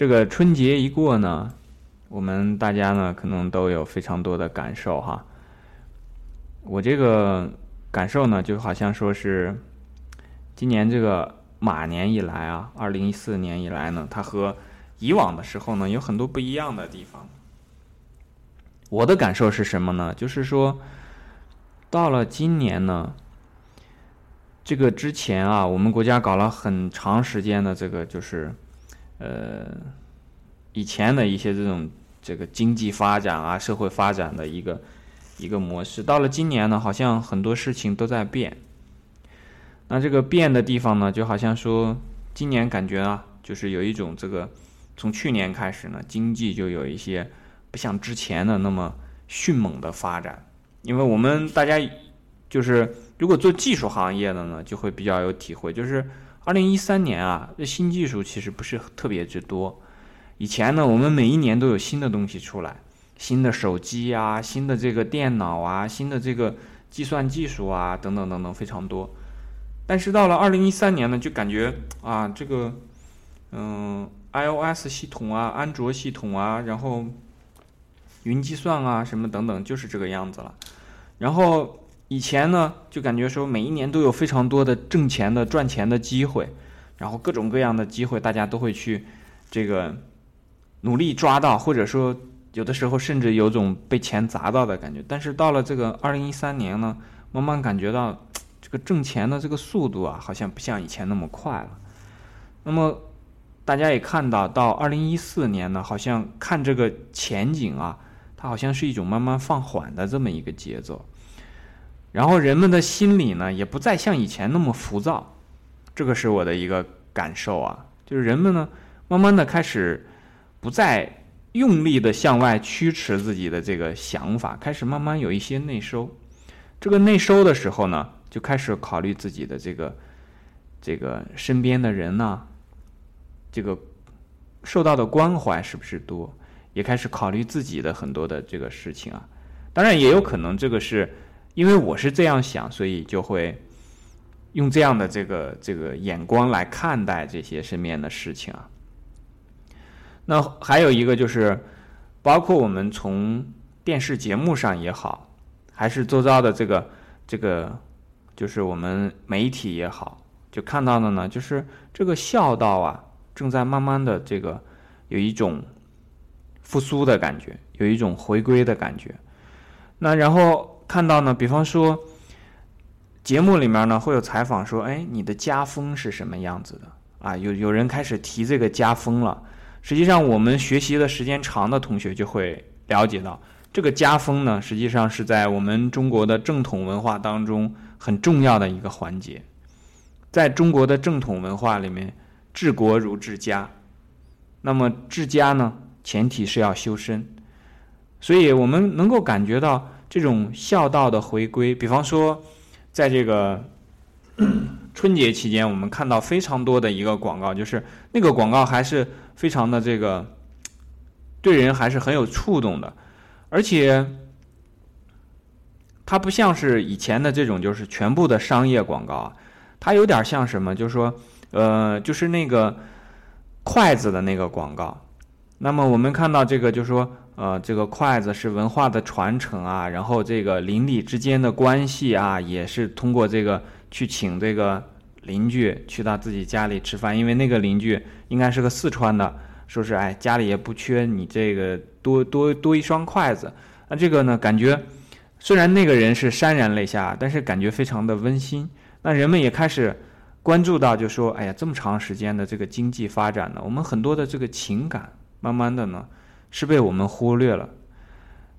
这个春节一过呢，我们大家呢可能都有非常多的感受哈。我这个感受呢，就好像说是今年这个马年以来啊，二零一四年以来呢，它和以往的时候呢有很多不一样的地方。我的感受是什么呢？就是说，到了今年呢，这个之前啊，我们国家搞了很长时间的这个，就是呃，以前的一些这种这个经济发展啊、社会发展的一个一个模式。到了今年呢，好像很多事情都在变。那这个变的地方呢，就好像说，今年感觉啊，就是有一种这个，从去年开始呢，经济就有一些。不像之前的那么迅猛的发展，因为我们大家就是如果做技术行业的呢，就会比较有体会。就是二零一三年啊，这新技术其实不是特别之多。以前呢，我们每一年都有新的东西出来，新的手机啊，新的这个电脑啊，新的这个计算技术啊，等等等等非常多。但是到了二零一三年呢，就感觉啊，这个嗯，iOS 系统啊，安卓系统啊，然后。云计算啊，什么等等，就是这个样子了。然后以前呢，就感觉说每一年都有非常多的挣钱的、赚钱的机会，然后各种各样的机会，大家都会去这个努力抓到，或者说有的时候甚至有种被钱砸到的感觉。但是到了这个二零一三年呢，慢慢感觉到这个挣钱的这个速度啊，好像不像以前那么快了。那么大家也看到，到二零一四年呢，好像看这个前景啊。它好像是一种慢慢放缓的这么一个节奏，然后人们的心理呢也不再像以前那么浮躁，这个是我的一个感受啊，就是人们呢慢慢的开始不再用力的向外驱驰自己的这个想法，开始慢慢有一些内收，这个内收的时候呢，就开始考虑自己的这个这个身边的人呢，这个受到的关怀是不是多？也开始考虑自己的很多的这个事情啊，当然也有可能这个是因为我是这样想，所以就会用这样的这个这个眼光来看待这些身边的事情啊。那还有一个就是，包括我们从电视节目上也好，还是周遭的这个这个，就是我们媒体也好，就看到的呢，就是这个孝道啊，正在慢慢的这个有一种。复苏的感觉，有一种回归的感觉。那然后看到呢，比方说节目里面呢会有采访说，哎，你的家风是什么样子的啊？有有人开始提这个家风了。实际上，我们学习的时间长的同学就会了解到，这个家风呢，实际上是在我们中国的正统文化当中很重要的一个环节。在中国的正统文化里面，治国如治家。那么治家呢？前提是要修身，所以我们能够感觉到这种孝道的回归。比方说，在这个 春节期间，我们看到非常多的一个广告，就是那个广告还是非常的这个对人还是很有触动的，而且它不像是以前的这种就是全部的商业广告啊，它有点像什么？就是说，呃，就是那个筷子的那个广告。那么我们看到这个，就是说，呃，这个筷子是文化的传承啊，然后这个邻里之间的关系啊，也是通过这个去请这个邻居去到自己家里吃饭，因为那个邻居应该是个四川的，说是哎家里也不缺你这个多多多一双筷子，那这个呢感觉虽然那个人是潸然泪下，但是感觉非常的温馨。那人们也开始关注到，就说哎呀这么长时间的这个经济发展呢，我们很多的这个情感。慢慢的呢，是被我们忽略了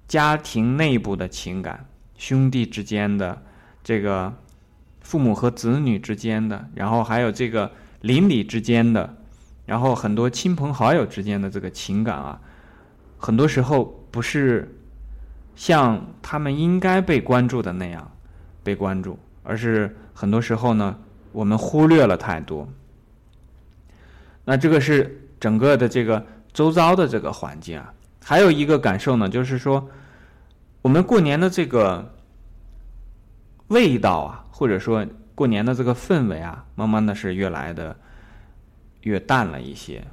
家庭内部的情感，兄弟之间的这个父母和子女之间的，然后还有这个邻里之间的，然后很多亲朋好友之间的这个情感啊，很多时候不是像他们应该被关注的那样被关注，而是很多时候呢，我们忽略了太多。那这个是整个的这个。周遭的这个环境啊，还有一个感受呢，就是说，我们过年的这个味道啊，或者说过年的这个氛围啊，慢慢的是越来的越淡了一些。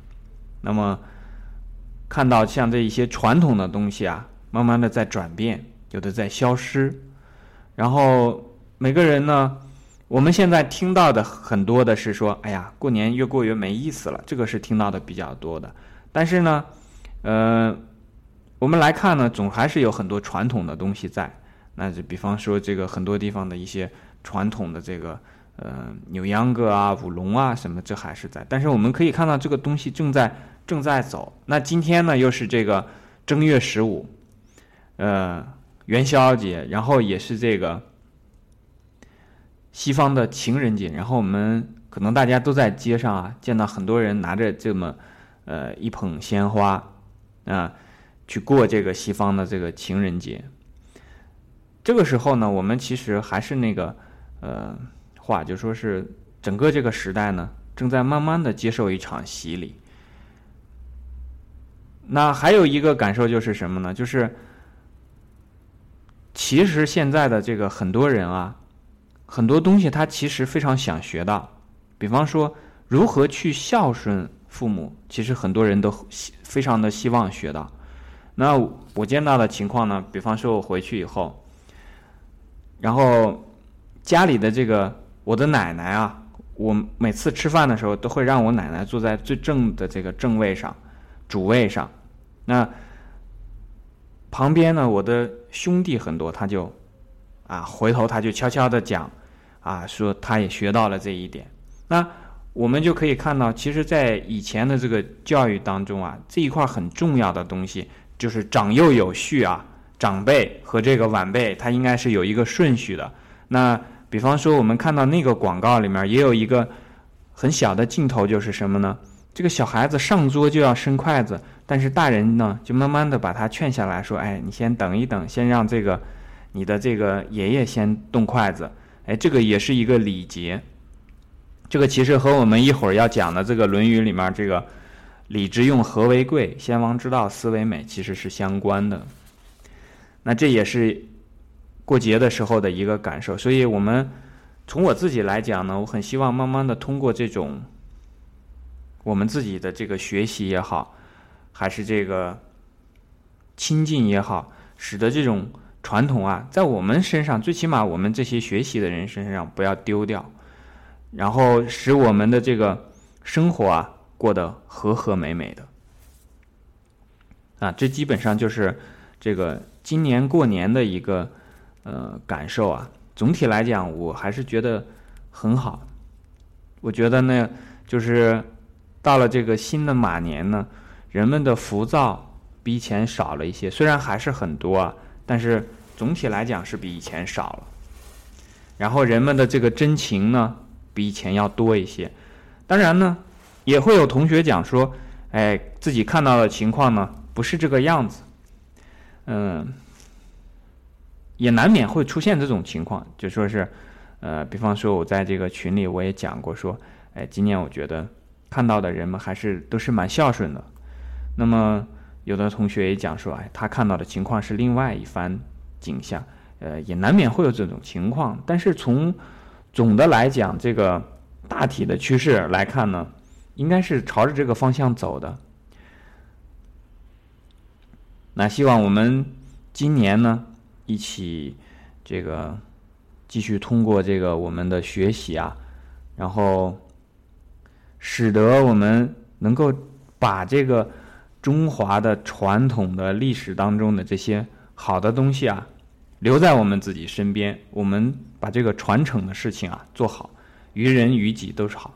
那么，看到像这一些传统的东西啊，慢慢的在转变，有的在消失。然后每个人呢，我们现在听到的很多的是说，哎呀，过年越过越没意思了，这个是听到的比较多的。但是呢，呃，我们来看呢，总还是有很多传统的东西在。那就比方说这个很多地方的一些传统的这个呃扭秧歌啊、舞龙啊什么，这还是在。但是我们可以看到这个东西正在正在走。那今天呢，又是这个正月十五，呃。元宵节，然后也是这个西方的情人节，然后我们可能大家都在街上啊见到很多人拿着这么呃一捧鲜花啊去过这个西方的这个情人节。这个时候呢，我们其实还是那个呃话，就说是整个这个时代呢正在慢慢的接受一场洗礼。那还有一个感受就是什么呢？就是。其实现在的这个很多人啊，很多东西他其实非常想学到，比方说如何去孝顺父母，其实很多人都希非常的希望学到。那我见到的情况呢，比方说我回去以后，然后家里的这个我的奶奶啊，我每次吃饭的时候都会让我奶奶坐在最正的这个正位上，主位上，那。旁边呢，我的兄弟很多，他就，啊，回头他就悄悄的讲，啊，说他也学到了这一点。那我们就可以看到，其实，在以前的这个教育当中啊，这一块很重要的东西就是长幼有序啊，长辈和这个晚辈，他应该是有一个顺序的。那比方说，我们看到那个广告里面也有一个很小的镜头，就是什么呢？这个小孩子上桌就要伸筷子。但是大人呢，就慢慢的把他劝下来说：“哎，你先等一等，先让这个你的这个爷爷先动筷子。哎，这个也是一个礼节。这个其实和我们一会儿要讲的这个《论语》里面这个‘礼之用，和为贵；先王之道，斯为美’其实是相关的。那这也是过节的时候的一个感受。所以我们从我自己来讲呢，我很希望慢慢的通过这种我们自己的这个学习也好。还是这个亲近也好，使得这种传统啊，在我们身上，最起码我们这些学习的人身上不要丢掉，然后使我们的这个生活啊过得和和美美的。啊，这基本上就是这个今年过年的一个呃感受啊。总体来讲，我还是觉得很好。我觉得呢，就是到了这个新的马年呢。人们的浮躁比以前少了一些，虽然还是很多啊，但是总体来讲是比以前少了。然后人们的这个真情呢，比以前要多一些。当然呢，也会有同学讲说，哎，自己看到的情况呢不是这个样子。嗯，也难免会出现这种情况，就说是，呃，比方说我在这个群里我也讲过说，哎，今年我觉得看到的人们还是都是蛮孝顺的。那么，有的同学也讲说，哎，他看到的情况是另外一番景象，呃，也难免会有这种情况。但是从总的来讲，这个大体的趋势来看呢，应该是朝着这个方向走的。那希望我们今年呢，一起这个继续通过这个我们的学习啊，然后使得我们能够把这个。中华的传统的历史当中的这些好的东西啊，留在我们自己身边，我们把这个传承的事情啊做好，于人于己都是好。